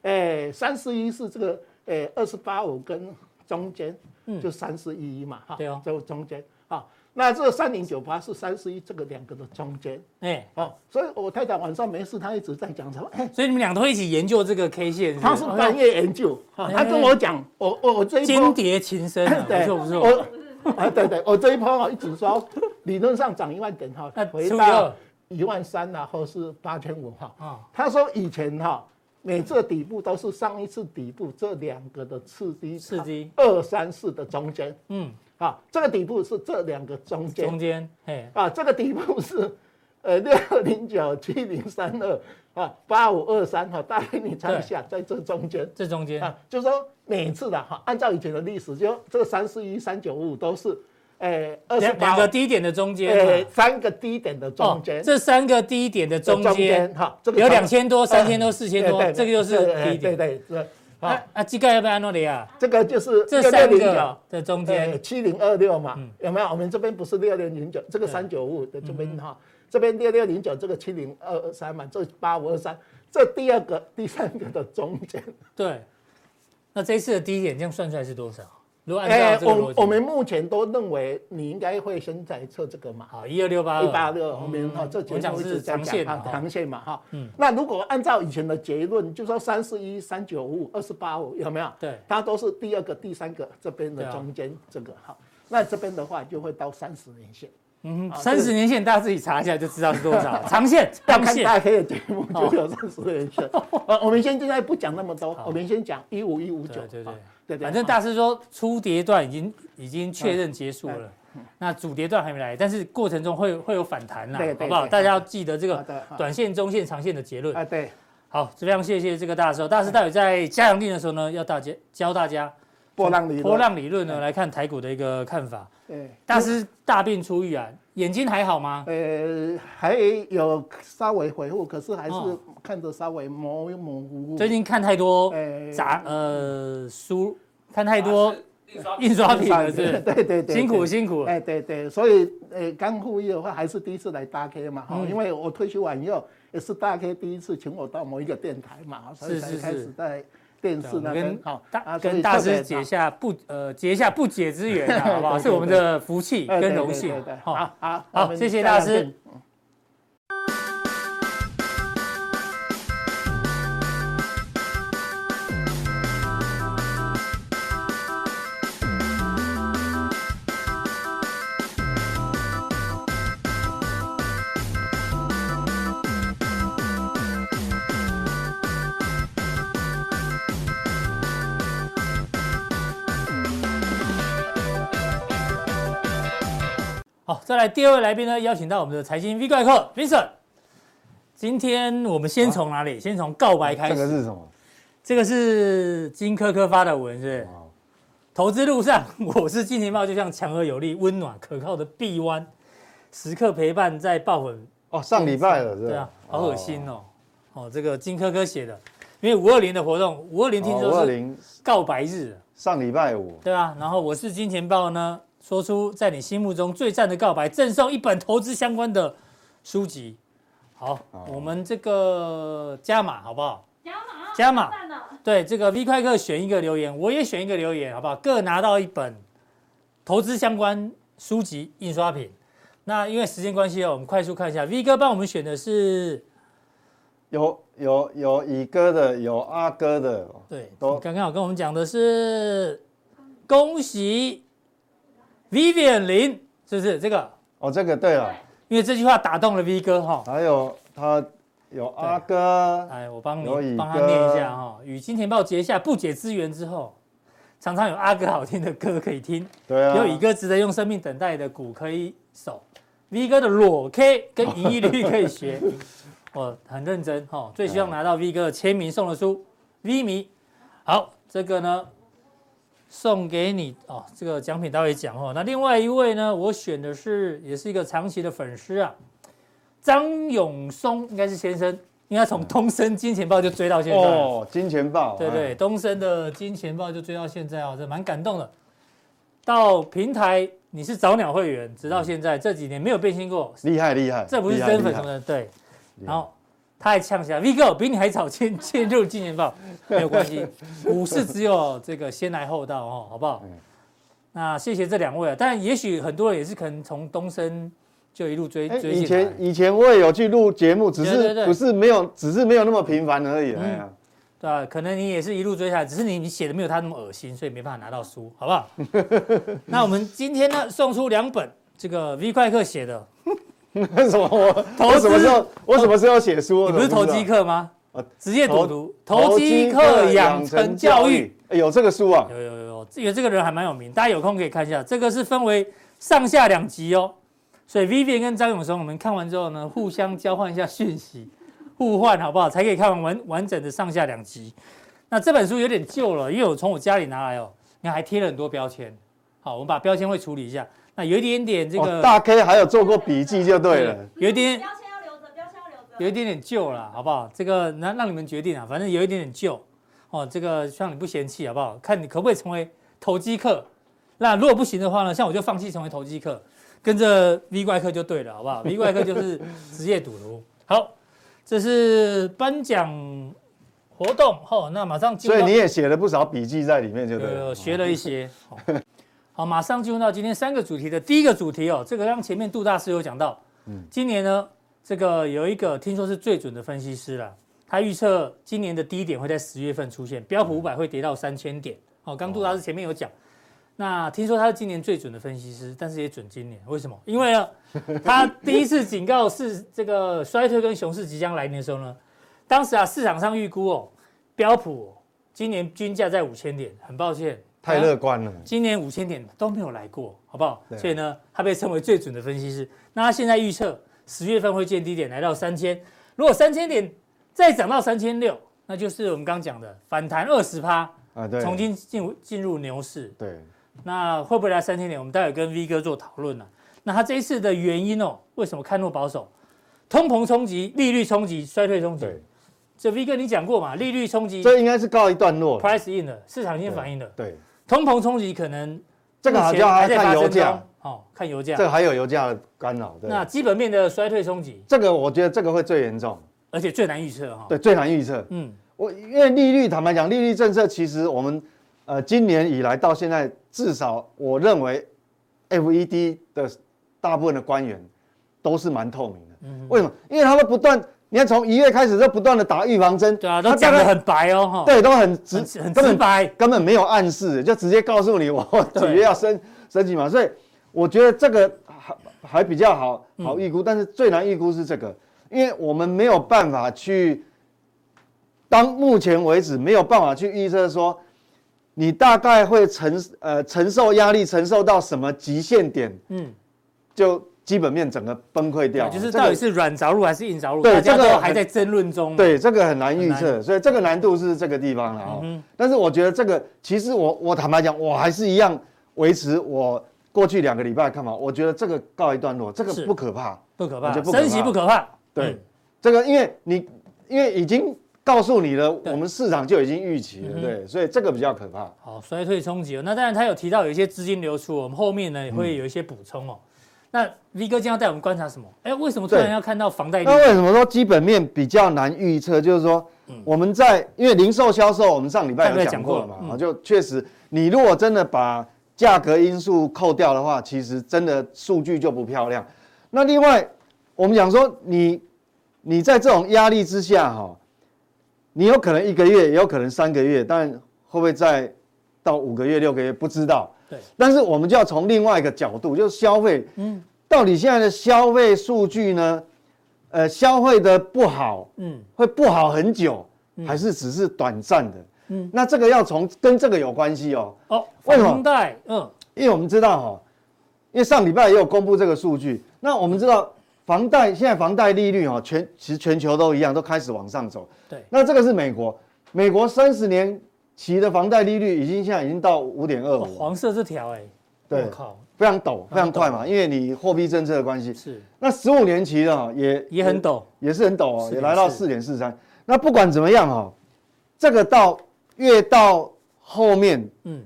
哎，三四一是这个，哎，二十八五跟中间，就三四一一嘛，哈，对哦，就中间，好。那这三零九八是三十一这个两个的中间，哎，哦，所以我太太晚上没事，她一直在讲什么？哎，所以你们俩都会一起研究这个 K 线？她是半夜研究，哈，她跟我讲，我我我这一波间谍情深，对，不错不错，我 啊对对，我这一波一直说理论上涨一万点哈，回到一万三然后是八千五哈，啊，他说以前哈每次底部都是上一次底部这两个的刺激，刺激二三四的中间，嗯。啊，这个底部是这两个中间，中间，哎，啊，这个底部是，呃，六零九七零三二啊，八五二三哈，大概你猜一下，在这中间，这中间啊，就是说每次的哈，按照以前的历史，就这个三四一三九五都是，哎，二十两个低点的中间，哎，三个低点的中间，这三个低点的中间，哈，这个有两千多、三千多、四千多，这个就是低点，对对。啊啊，膝盖要不要诺里啊？这个就是这三个的中间，七零二六嘛，有没有？我们这边不是六零零九，这个三九五的这边哈，这边六六零九，这个七零二二三嘛，这八五二三，这第二个、第三个的中间。对，那这一次的低点这样算出来是多少？如果按照这个我我们目前都认为你应该会先在测这个嘛。好，一二六八二，一八六，后面哈，这几天一直在讲哈，长线嘛哈。嗯。那如果按照以前的结论，就说三四一、三九五、二四八五，有没有？对。它都是第二个、第三个这边的中间这个哈。那这边的话就会到三十年线。嗯，三十年线大家自己查一下就知道是多少。长线，要看大 K 的节目就有三十年线。呃，我们现在不讲那么多，我们先讲一五一五九。对对对。反正大师说初跌段已经已经确认结束了，那主跌段还没来，但是过程中会会有反弹呐，好不好？大家要记得这个短线、中线、长线的结论。啊，对，好，非常谢谢这个大师。大师待会在加强錠的时候呢，要大家教大家波浪理波浪理论呢来看台股的一个看法。对，大师大病初愈啊，眼睛还好吗？呃，还有稍微恢复，可是还是看着稍微模模糊糊。最近看太多杂呃书。看太多印刷品了，是？对对对，辛苦辛苦。哎，对对，所以呃，刚复议的话，还是第一次来大 K 嘛，哈，因为我退休完以后，也是大 K 第一次请我到某一个电台嘛，所以才开始在电视那边，好，跟大师结下不呃结下不解之缘，好不好？是我们的福气跟荣幸。好，好，好，谢谢大师。再来第二位来宾呢，邀请到我们的财经 V 怪客 Vincent。今天我们先从哪里？先从告白开始。这个是什么？这个是金科科发的文，是不是？投资路上，我是金钱豹，就像强而有力、温暖可靠的臂弯，时刻陪伴在爆粉。哦，上礼拜了，对啊，好恶心哦。哦，这个金科科写的，因为五二零的活动，五二零听说是告白日，上礼拜五，对啊。然后我是金钱豹呢。说出在你心目中最赞的告白，赠送一本投资相关的书籍。好，哦、我们这个加码好不好？加码，加码。对，这个 V 快客选一个留言，我也选一个留言，好不好？各拿到一本投资相关书籍印刷品。那因为时间关系哦，我们快速看一下。V 哥帮我们选的是有有有乙哥的，有阿哥的。对，都刚刚好跟我们讲的是恭喜。Vivian 林是不是这个？哦，这个对了，因为这句话打动了 V 哥哈。还有他有阿哥，哎，我帮你帮他念一下哈。与金钱豹结下不解之缘之后，常常有阿哥好听的歌可以听。对啊。有乙哥值得用生命等待的鼓可以守，V 哥的裸 K 跟盈利率可以学。我 很认真哈，最希望拿到 V 哥的签名送的书。V 迷，好，这个呢？送给你哦，这个奖品待会讲哦。那另外一位呢，我选的是也是一个长期的粉丝啊，张永松应该是先生，应该从东森金钱豹就追到现在哦。金钱豹，对对，东森的金钱豹就追到现在哦，这蛮感动的。到平台你是早鸟会员，直到现在这几年没有变心过，厉害厉害，这不是真粉什么的，对。然后他还呛下，V 哥比你还早进进入金钱豹，没有关系，股市只有这个先来后到哦，好不好？那谢谢这两位啊，但也许很多人也是可能从东升就一路追追。以前以前我也有去录节目，只是不是没有，只是没有那么频繁而已。哎呀。对吧？可能你也是一路追下来，只是你你写的没有他那么恶心，所以没办法拿到书，好不好？那我们今天呢，送出两本这个 V 快客写的。为什么我我什么时候我什么时候写书？你不是投机客吗？啊职业赌徒，投机客养成教育有这个书啊？有有有有，这个人还蛮有名，大家有空可以看一下。这个是分为上下两集哦，所以 Vivian 跟张永松，我们看完之后呢，互相交换一下讯息。互换好不好？才可以看完完完整的上下两集。那这本书有点旧了，因为我从我家里拿来哦，你看还贴了很多标签。好，我们把标签会处理一下。那有一点点这个、哦、大 K 还有做过笔记就对了。对有一点标签要留着，标签要留着。有一点点旧了，好不好？这个那让你们决定啊，反正有一点点旧哦。这个希望你不嫌弃，好不好？看你可不可以成为投机客。那如果不行的话呢，像我就放弃成为投机客，跟着 V 怪客就对了，好不好？V 怪客就是职业赌徒。好。这是颁奖活动哦，那马上进。所以你也写了不少笔记在里面，就对了。有学了一些。好，马上进入到今天三个主题的第一个主题哦。这个刚前面杜大师有讲到，嗯，今年呢，这个有一个听说是最准的分析师了，他预测今年的低点会在十月份出现，标普五百会跌到三千点。哦，刚杜大师前面有讲。那听说他是今年最准的分析师，但是也准今年，为什么？因为呢，他第一次警告是这个衰退跟熊市即将来临的时候呢，当时啊市场上预估哦，标普、哦、今年均价在五千点，很抱歉，太乐观了，今年五千点都没有来过，好不好？所以呢，他被称为最准的分析师。那他现在预测十月份会见低点来到三千，如果三千点再涨到三千六，那就是我们刚讲的反弹二十趴啊，对，重新进入进入牛市，对。那会不会来三千点？我们待会跟 V 哥做讨论呢。那他这一次的原因哦，为什么看弱保守？通膨冲击、利率冲击、衰退冲击。对，这 V 哥你讲过嘛？利率冲击，这应该是告一段落，price in 了，市场已经反映了。对，通膨冲击可能这个好像还在看油价哦，看油价。这个还有油价的干扰。那基本面的衰退冲击，这个我觉得这个会最严重，而且最难预测哈。对，最难预测。嗯，我因为利率，坦白讲，利率政策其实我们。呃，今年以来到现在，至少我认为，FED 的大部分的官员都是蛮透明的。嗯，为什么？因为他们不断，你看从一月开始就不断的打预防针。对啊，都讲的很白哦。对，都很直，很直白，根本没有暗示，就直接告诉你我几月要升升级嘛。所以我觉得这个还还比较好好预估，但是最难预估是这个，因为我们没有办法去，当目前为止没有办法去预测说。你大概会承呃承受压力，承受到什么极限点？嗯，就基本面整个崩溃掉。就是到底是软着陆还是硬着陆？对，这个还在争论中。对，这个很难预测，所以这个难度是这个地方了啊。嗯。但是我觉得这个其实我我坦白讲，我还是一样维持我过去两个礼拜看法。我觉得这个告一段落，这个不可怕，不可怕，升息不可怕。对，这个因为你因为已经。告诉你了，我们市场就已经预期了，对，所以这个比较可怕。好，衰退冲击，那当然他有提到有一些资金流出，我们后面呢也会有一些补充哦。那 V 哥今天要带我们观察什么？哎，为什么突然要看到房贷？那为什么说基本面比较难预测？就是说，我们在因为零售销售，我们上礼拜有讲过了嘛，就确实，你如果真的把价格因素扣掉的话，其实真的数据就不漂亮。那另外，我们讲说，你你在这种压力之下，哈。你有可能一个月，也有可能三个月，但会不会再到五个月、六个月，不知道。对。但是我们就要从另外一个角度，就是消费，嗯，到底现在的消费数据呢？呃，消费的不好，嗯，会不好很久，还是只是短暂的？嗯，那这个要从跟这个有关系哦。哦，为什么？房贷，嗯，因为我们知道哈，因为上礼拜也有公布这个数据，那我们知道。房贷现在房贷利率哦，全其实全球都一样，都开始往上走。对，那这个是美国，美国三十年期的房贷利率已经现在已经到五点二五。黄色这条哎，对，靠，非常陡，非常快嘛，因为你货币政策的关系。是。那十五年期的也也很陡，也是很陡哦，也来到四点四三。那不管怎么样哈，这个到越到后面，嗯，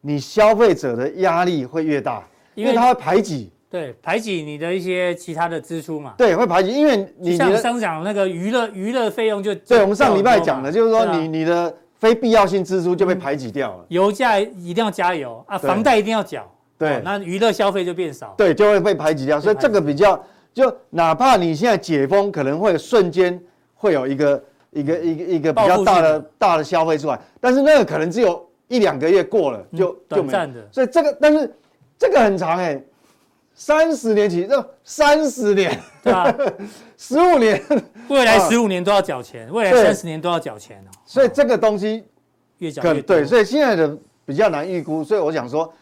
你消费者的压力会越大，因为它会排挤。对，排挤你的一些其他的支出嘛。对，会排挤，因为你像上次讲那个娱乐娱乐费用就对，我们上礼拜讲的，就是说你你的非必要性支出就被排挤掉了。油价一定要加油啊，房贷一定要缴。对，那娱乐消费就变少。对，就会被排挤掉。所以这个比较，就哪怕你现在解封，可能会瞬间会有一个一个一个一个比较大的大的消费出来，但是那个可能只有一两个月过了就就没了。所以这个，但是这个很长哎。三十年起，这三十年，对吧？十五年，未来十五年都要缴钱，未来三十年都要缴钱哦。所以这个东西越缴越对，所以现在的比较难预估。所以我想说，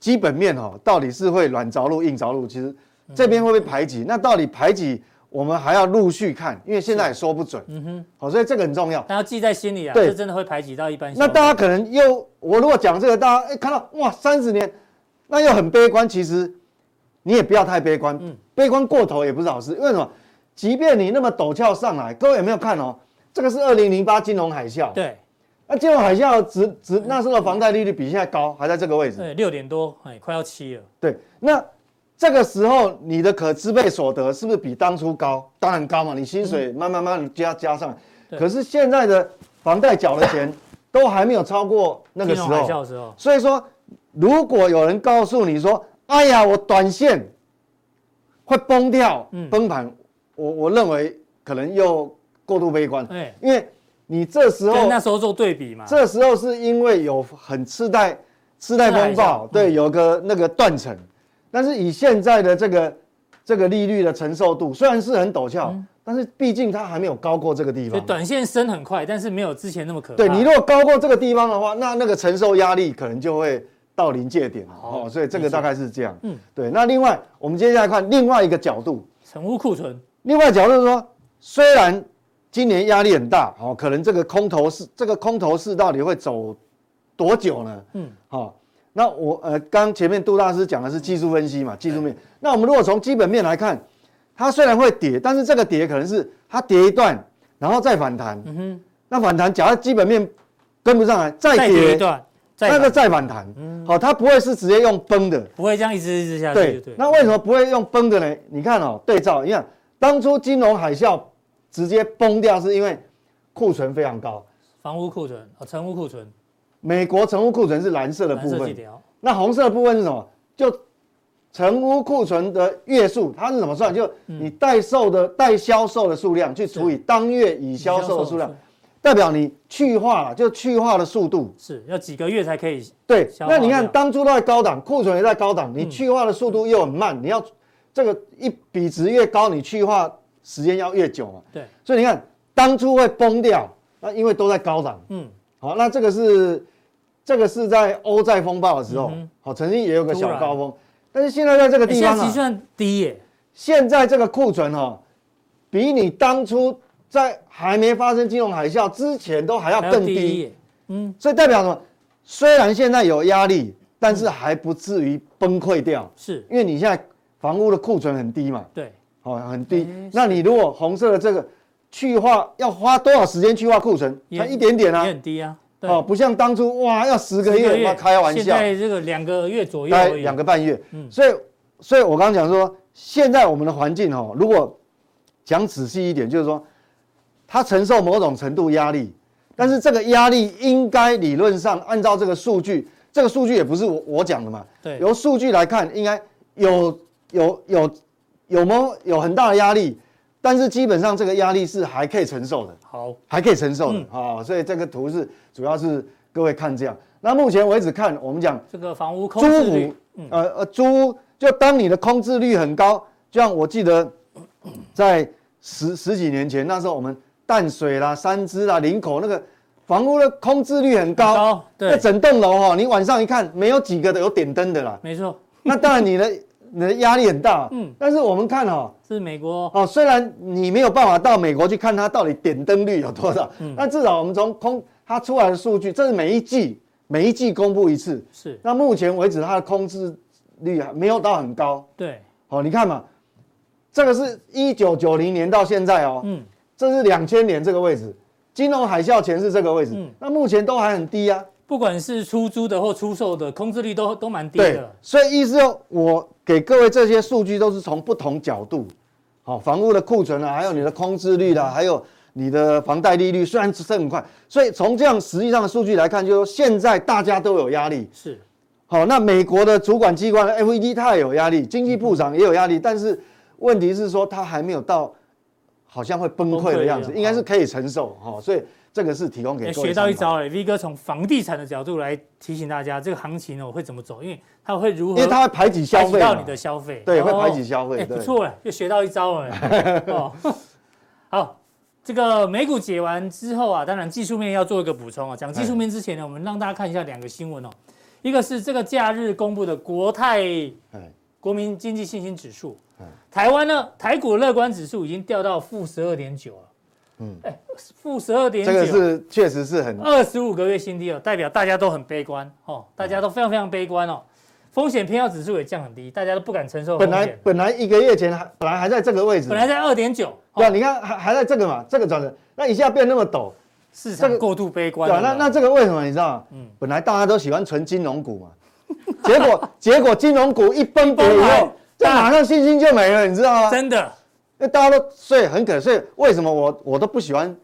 基本面哦，到底是会软着陆、硬着陆？其实这边会被排挤。那到底排挤，我们还要陆续看，因为现在也说不准。嗯哼，好，所以这个很重要，大家记在心里啊。对，这真的会排挤到一般。那大家可能又，我如果讲这个，大家哎看到哇，三十年，那又很悲观。其实。你也不要太悲观，嗯，悲观过头也不是好事。为什么？即便你那么陡峭上来，各位有没有看哦？这个是二零零八金融海啸，对，那金融海啸只只那时候的房贷利率比现在高，还在这个位置，对，六点多，哎，快要七了。对，那这个时候你的可支配所得是不是比当初高？当然高嘛，你薪水慢慢慢加加上，可是现在的房贷缴的钱都还没有超过那个时候，海时候。所以说，如果有人告诉你说，哎呀，我短线会崩掉，崩盘，我我认为可能又过度悲观，因为你这时候那时候做对比嘛，这时候是因为有很次贷次贷风暴，对，有个那个断层，但是以现在的这个这个利率的承受度，虽然是很陡峭，但是毕竟它还没有高过这个地方，短线升很快，但是没有之前那么可怕。对，你如果高过这个地方的话，那那个承受压力可能就会。到临界点了哦，所以这个大概是这样。嗯，对。那另外，我们接下来看另外一个角度，成屋库存。另外角度是说，虽然今年压力很大，哦，可能这个空头市，这个空头市到底会走多久呢？嗯，好。那我呃，刚前面杜大师讲的是技术分析嘛，技术面。那我们如果从基本面来看，它虽然会跌，但是这个跌可能是它跌一段，然后再反弹。嗯哼。那反弹，假如基本面跟不上来，再跌一段。那个再反弹，好，它不会是直接用崩的，不会这样一直一直下去。对，那为什么不会用崩的呢？你看哦，对照，你看当初金融海啸直接崩掉，是因为库存非常高，房屋库存啊，成屋库存。美国成屋库存是蓝色的部分，那红色的部分是什么？就成屋库存的月数，它是怎么算？就你待售的待销售的数量去除以当月已销售的数量。代表你去化了，就去化的速度是要几个月才可以？对，那你看当初都在高档，库存也在高档，你去化的速度又很慢，你要这个一比值越高，你去化时间要越久嘛。对，所以你看当初会崩掉，那因为都在高档。嗯，好，那这个是这个是在欧债风暴的时候，好，曾经也有个小高峰，但是现在在这个地方啊，计算低耶。现在这个库存哈，比你当初。在还没发生金融海啸之前，都还要更低，嗯，所以代表什么？虽然现在有压力，但是还不至于崩溃掉，是。因为你现在房屋的库存很低嘛，对，哦，很低。那你如果红色的这个去化要花多少时间去化库存？才一点点啊，也很低啊，哦，不像当初哇要十个月，开玩笑，现在这个两个月左右，两个半月，嗯，所以，所以我刚刚讲说，现在我们的环境哦，如果讲仔细一点，就是说。它承受某种程度压力，但是这个压力应该理论上按照这个数据，这个数据也不是我我讲的嘛，对，由数据来看，应该有有有有么有有很大的压力，但是基本上这个压力是还可以承受的，好，还可以承受的啊、嗯哦，所以这个图是主要是各位看这样。那目前为止看，我们讲这个房屋空置率，嗯、呃呃，租屋就当你的空置率很高，就像我记得在十十几年前那时候我们。淡水啦、三芝啦、林口那个房屋的空置率很高，高对，那整栋楼哈，你晚上一看，没有几个的有点灯的啦。没错，那当然你的你的压力很大。嗯，但是我们看哈，是美国哦，虽然你没有办法到美国去看它到底点灯率有多少，嗯，但至少我们从空它出来的数据，这是每一季每一季公布一次。是，那目前为止它的空置率还没有到很高。对，好，你看嘛，这个是一九九零年到现在哦，嗯。这是两千年这个位置，金融海啸前是这个位置，嗯、那目前都还很低啊，不管是出租的或出售的空置率都都蛮低的。对，所以意思说，我给各位这些数据都是从不同角度，好，房屋的库存啊，还有你的空置率啦，还有你的房贷利率，虽然升很快，所以从这样实际上的数据来看，就是说现在大家都有压力。是，好，那美国的主管机关 FED 它也有压力，经济部长也有压力，但是问题是说它还没有到好像会崩溃的样子，应该是可以承受哈，所以。这个是提供给学到一招哎，V 哥从房地产的角度来提醒大家，这个行情呢会怎么走？因为它会如何？因为它会排挤消费，到你的消费，对，会排挤消费。哎，不错了，又学到一招了。哦，好，这个美股解完之后啊，当然技术面要做一个补充啊。讲技术面之前呢，我们让大家看一下两个新闻哦。一个是这个假日公布的国泰国民经济信心指数，台湾呢台股乐观指数已经掉到负十二点九了。嗯，哎，负十二点九，这个是确实是很二十五个月新低了，代表大家都很悲观哦，大家都非常非常悲观哦，风险偏好指数也降很低，大家都不敢承受。本来本来一个月前还本来还在这个位置，本来在二点九，对，你看还还在这个嘛，这个转折，那一下变那么陡，市场过度悲观。对，那那这个为什么你知道？嗯，本来大家都喜欢存金融股嘛，结果 结果金融股一崩崩以后，这马上信心就没了，你知道吗？真的。那大家都所以很可，所以为什么我我都不喜欢，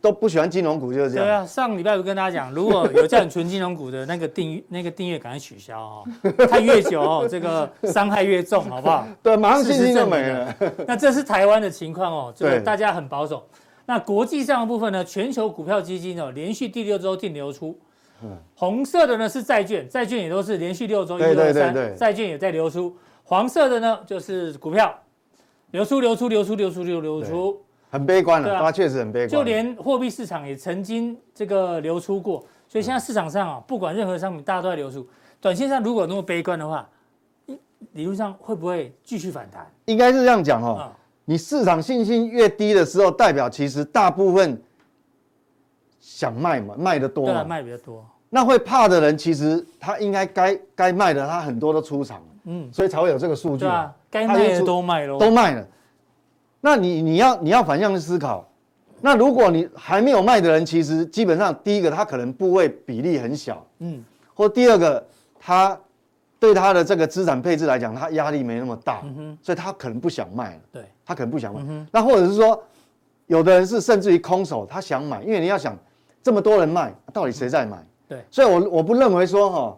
都不喜欢金融股就是这样。对啊，上礼拜我跟大家讲，如果有叫你存金融股的那个订阅，那个订阅赶快取消哦，看越久哦，这个伤害越重，好不好？对，马上信心就没了。那这是台湾的情况哦，就是大家很保守。那国际上的部分呢，全球股票基金哦，连续第六周净流出。红色的呢是债券，债券也都是连续六周一二三，债券也在流出。黄色的呢就是股票。流出，流出，流出，流出，流流出，很悲观了。它确实很悲观。就连货币市场也曾经这个流出过，所以现在市场上啊，不管任何商品，大家都在流出。短线上如果那么悲观的话，理论上会不会继续反弹？应该是这样讲哦。你市场信心越低的时候，代表其实大部分想卖嘛，卖的多嘛，卖比较多。那会怕的人，其实他应该该该卖的，他很多都出场了。嗯，所以才会有这个数据。该卖的都卖了，都卖了。那你你要你要反向去思考，那如果你还没有卖的人，其实基本上第一个他可能部位比例很小，嗯，或第二个他对他的这个资产配置来讲，他压力没那么大，嗯哼，所以他可能不想卖了，对，他可能不想卖。那或者是说，有的人是甚至于空手，他想买，因为你要想这么多人卖，到底谁在买？对，所以我我不认为说哈。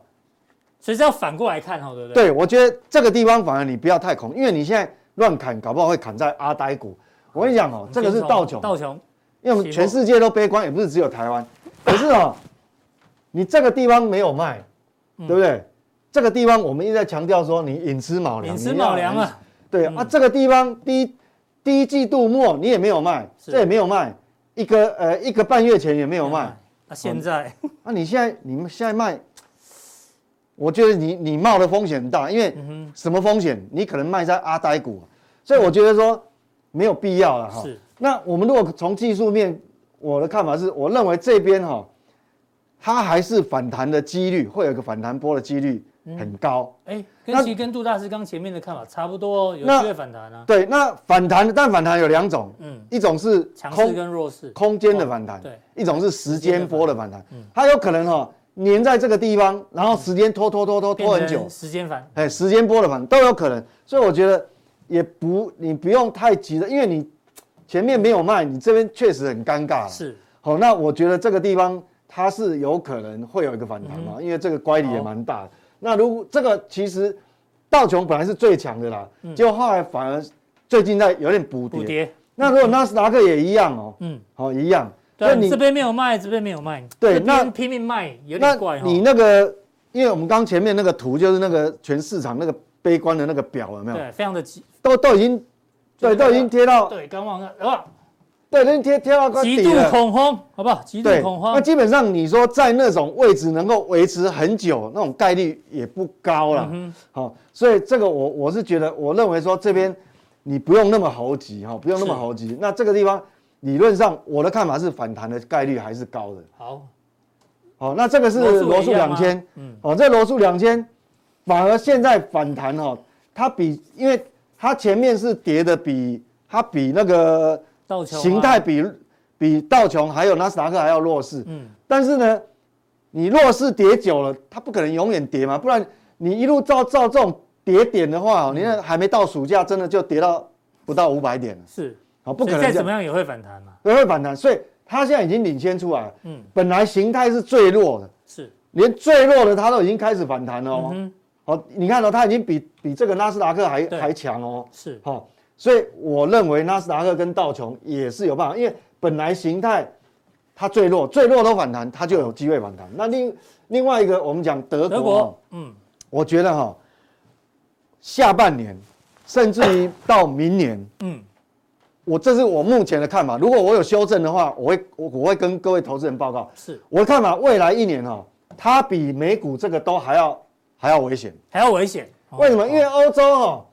所以是要反过来看哈，对不对？对，我觉得这个地方反而你不要太恐，因为你现在乱砍，搞不好会砍在阿呆股。我跟你讲哦，这个是道琼，道琼，因为我们全世界都悲观，也不是只有台湾。可是哦，你这个地方没有卖，对不对？这个地方我们一直在强调说，你寅吃卯粮，寅吃卯粮啊。对啊，这个地方第一第一季度末你也没有卖，这也没有卖，一个呃一个半月前也没有卖。那现在，那你现在你们现在卖？我觉得你你冒的风险很大，因为什么风险？你可能卖在阿呆股，所以我觉得说没有必要了哈。是。那我们如果从技术面，我的看法是，我认为这边哈，它还是反弹的几率会有个反弹波的几率很高。哎，跟其跟杜大师刚前面的看法差不多，有机会反弹啊。对，那反弹，但反弹有两种，嗯，一种是强势跟弱势，空间的反弹，对，一种是时间波的反弹，嗯，它有可能哈。黏在这个地方，然后时间拖拖拖拖拖很久，时间反，哎，时间波的反都有可能，所以我觉得也不，你不用太急的，因为你前面没有卖，你这边确实很尴尬。是，好，那我觉得这个地方它是有可能会有一个反弹嘛，因为这个乖离也蛮大的。那如果这个其实道琼本来是最强的啦，结果后来反而最近在有点补跌。那如果纳斯达克也一样哦，嗯，好，一样。对，你这边没有卖，这边没有卖。对，那拼命卖有点怪。你那个，因为我们刚前面那个图就是那个全市场那个悲观的那个表有没有？对，非常的急，都都已经，对，都已经贴到。对，刚往那，啊，对，已经贴贴到极度恐慌，好不好？极度恐慌。那基本上你说在那种位置能够维持很久，那种概率也不高了。嗯。好，所以这个我我是觉得，我认为说这边你不用那么猴急哈，不用那么猴急。那这个地方。理论上，我的看法是反弹的概率还是高的。好，好，那这个是罗素两千，嗯，哦，这罗素两千，反而现在反弹哦，它比，因为它前面是跌的比它比那个形态比比道琼还有纳斯达克还要弱势，嗯，但是呢，你弱势跌久了，它不可能永远跌嘛，不然你一路照照这种跌点的话，你那还没到暑假，真的就跌到不到五百点了。是，好，不可能再怎么样也会反弹嘛，也会反弹。所以它现在已经领先出来了。嗯，本来形态是最弱的，是，连最弱的它都已经开始反弹了哦。好，你看到它已经比比这个纳斯达克还还强哦。是，好，所以我认为纳斯达克跟道琼也是有办法，因为本来形态。它最弱，最弱都反弹，它就有机会反弹。那另另外一个，我们讲德国，德国嗯，我觉得哈，下半年甚至于到明年，嗯，我这是我目前的看法。如果我有修正的话，我会我我会跟各位投资人报告。是，我的看法，未来一年哈，它比美股这个都还要还要危险，还要危险。为什么？因为欧洲哈，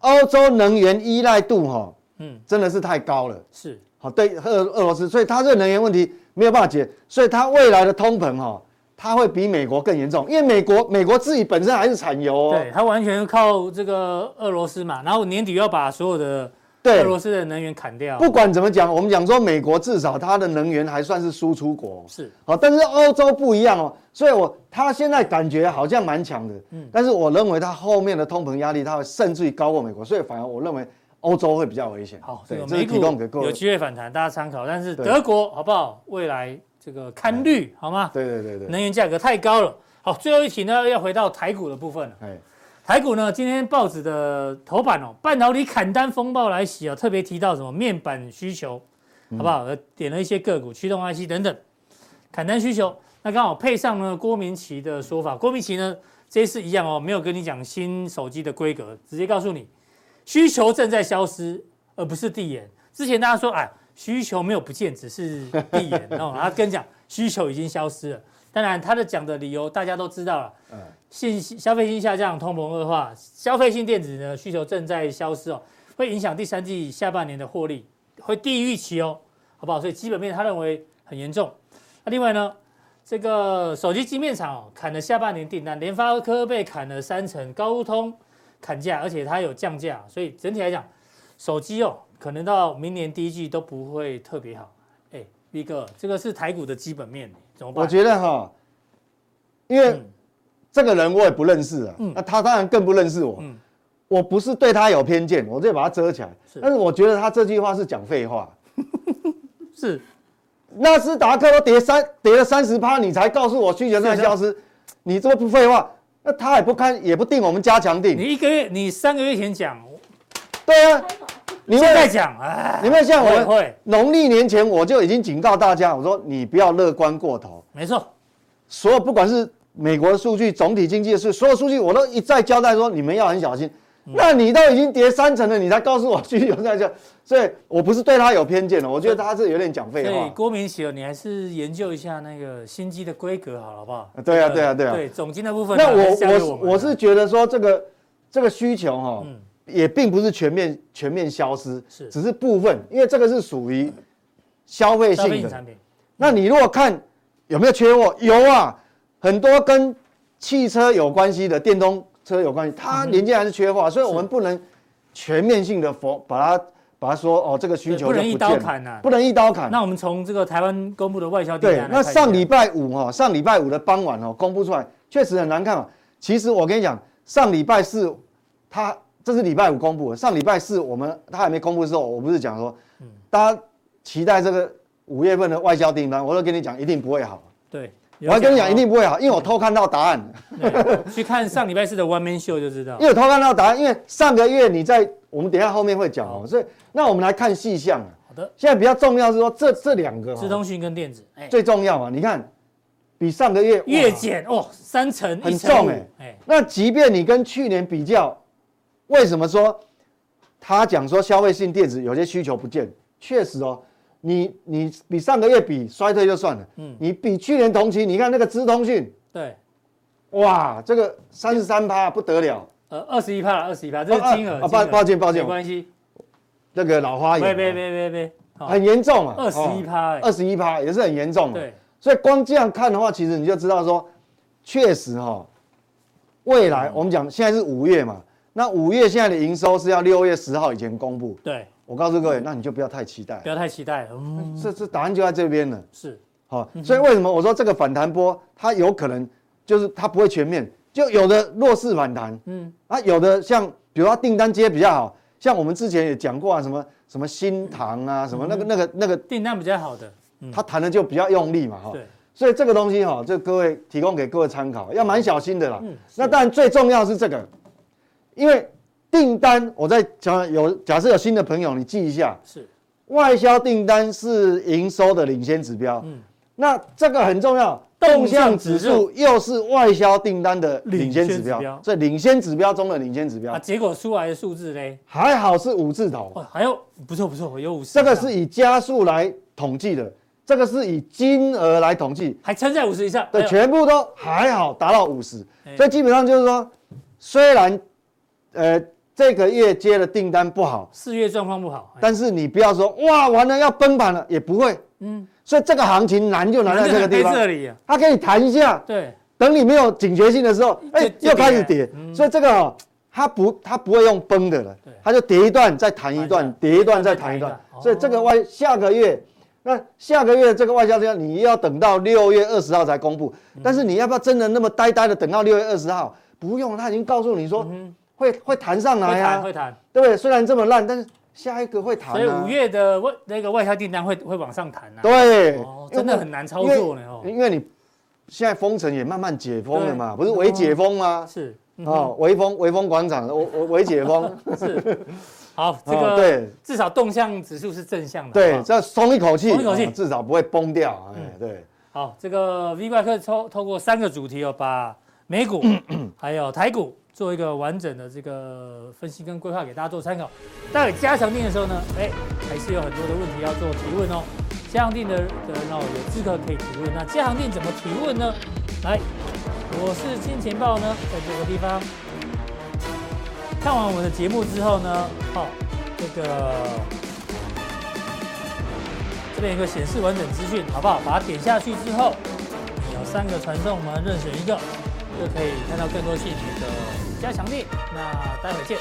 欧洲能源依赖度哈，嗯，真的是太高了。是。好，对俄俄罗斯，所以它这个能源问题没有办法解，所以它未来的通膨哈，它会比美国更严重，因为美国美国自己本身还是产油哦，对，它完全靠这个俄罗斯嘛，然后年底要把所有的俄罗斯的能源砍掉。不管怎么讲，我们讲说美国至少它的能源还算是输出国，是好，但是欧洲不一样哦，所以我它现在感觉好像蛮强的，嗯，但是我认为它后面的通膨压力，它会甚至于高过美国，所以反而我认为。欧洲会比较危险。好，这个美股有机会反弹，大家参考。但是德国好不好？未来这个看绿好吗？对对对对。能源价格太高了。好，最后一题呢，要回到台股的部分了。台股呢，今天报纸的头版哦，半导体砍单风暴来袭哦，特别提到什么面板需求，好不好？点了一些个股，驱动 IC 等等，砍单需求。那刚好配上呢郭明奇的说法，郭明奇呢这次一样哦，没有跟你讲新手机的规格，直接告诉你。需求正在消失，而不是递延。之前大家说，哎，需求没有不见，只是递延。然后他跟你讲，需求已经消失了。当然，他的讲的理由大家都知道了。嗯，信息消费性下降，通膨恶化，消费性电子呢需求正在消失哦，会影响第三季下半年的获利，会低于预期哦，好不好？所以基本面他认为很严重。那另外呢，这个手机晶面厂哦，砍了下半年订单，联发科被砍了三成，高通。砍价，而且它有降价，所以整体来讲，手机哦，可能到明年第一季都不会特别好。哎，B 哥，这个是台股的基本面，怎么办？我觉得哈，因为这个人我也不认识啊，那他当然更不认识我。我不是对他有偏见，我就把他遮起来。但是我觉得他这句话是讲废话。是，纳斯达克都跌三跌了三十趴，你才告诉我需求在消失，你这么不废话？那他也不看，也不定我们加强定。你一个月，你三个月前讲，对啊，你现在讲，哎，你们像我会农历年前我就已经警告大家，我说你不要乐观过头。没错，所有不管是美国的数据、总体经济的数，所有数据我都一再交代说，你们要很小心。那你都已经跌三成了，你才告诉我需求在这，所以我不是对他有偏见的，我觉得他是有点讲废话。所以郭明錤，你还是研究一下那个新机的规格好了，好不好？对啊，对啊，对啊。对总经的部分，那我我我是觉得说这个这个需求哈，也并不是全面全面消失，是只是部分，因为这个是属于消费性的产品。那你如果看有没有缺货，有啊，很多跟汽车有关系的电动。车有关系，它年纪还是缺货，所以我们不能全面性的否把它把它说哦，这个需求不能一刀砍呐，不能一刀砍。那我们从这个台湾公布的外销订单，对，那上礼拜五哈，上礼拜五的傍晚哦，公布出来确实很难看嘛。其实我跟你讲，上礼拜四它这是礼拜五公布的，上礼拜四我们他还没公布的时候，我不是讲说，大家期待这个五月份的外销订单，我都跟你讲一定不会好。对。我还跟你讲，一定不会好，因为我偷看到答案。去看上礼拜四的 One Man Show 就知道。因为我偷看到答案，因为上个月你在，我们等一下后面会讲哦。所以，那我们来看细项。好的。现在比较重要是说，这这两个。资通讯跟电子。最重要嘛？你看，比上个月月减哦，三成，很重哎。那即便你跟去年比较，为什么说他讲说消费性电子有些需求不见？确实哦。你你比上个月比衰退就算了，嗯，你比去年同期，你看那个资通讯，对，哇，这个三十三趴不得了，呃，二十一趴，二十一趴，这是金额，啊，抱抱歉抱歉，没关系，那个老花眼，别别别别别，很严重啊，二十一趴，二十一趴也是很严重的，对，所以光这样看的话，其实你就知道说，确实哈，未来我们讲现在是五月嘛，那五月现在的营收是要六月十号以前公布，对。我告诉各位，那你就不要太期待，不要太期待。嗯，这这答案就在这边了。是，好，所以为什么我说这个反弹波它有可能就是它不会全面，就有的弱势反弹，嗯，啊，有的像比如说订单接比较好，像我们之前也讲过啊，什么什么新塘啊，什么那个那个那个订单比较好的，它弹的就比较用力嘛，哈，对，所以这个东西哈，就各位提供给各位参考，要蛮小心的啦。那当然最重要是这个，因为。订单，我在讲有假设有新的朋友，你记一下，是外销订单是营收的领先指标。嗯，那这个很重要，动向指数又是外销订单的领先指标，这领先指标中的领先指标。啊，结果出来的数字嘞，还好是五字头。哦，还有不错不错，有五十。这个是以加数来统计的，这个是以金额来统计，还撑在五十以上。对，全部都还好达到五十，所以基本上就是说，虽然呃。这个月接的订单不好，四月状况不好，但是你不要说哇，完了要崩盘了，也不会，嗯，所以这个行情难就难在这个地方，这里啊，它可以弹一下，对，等你没有警觉性的时候，哎，又开始跌，所以这个哦，它不，它不会用崩的了，它就跌一段再弹一段，跌一段再弹一段，所以这个外下个月，那下个月这个外销订单你要等到六月二十号才公布，但是你要不要真的那么呆呆的等到六月二十号？不用，他已经告诉你说。会会弹上来呀，会弹，对不对？虽然这么烂，但是下一个会弹。所以五月的外那个外销订单会会往上弹啊。对，真的很难操作呢哦。因为你现在封城也慢慢解封了嘛，不是微解封吗？是哦，微封微封广场，我我微解封 是。好，这个对，至少动向指数是正向的。对，这松一口气，松一口气，至少不会崩掉。哎，对。好，这个 V 怪客透透过三个主题哦，把美股 还有台股。做一个完整的这个分析跟规划给大家做参考。待会加强定的时候呢，哎，还是有很多的问题要做提问哦。加强定的的人哦，有资格可以提问。那加强定怎么提问呢？来，我是金钱豹呢，在这个地方看完我们的节目之后呢，好，这个这边有个显示完整资讯，好不好？把它点下去之后，有三个传送，我们任选一个，就可以看到更多细节的。加强力，那待会儿见。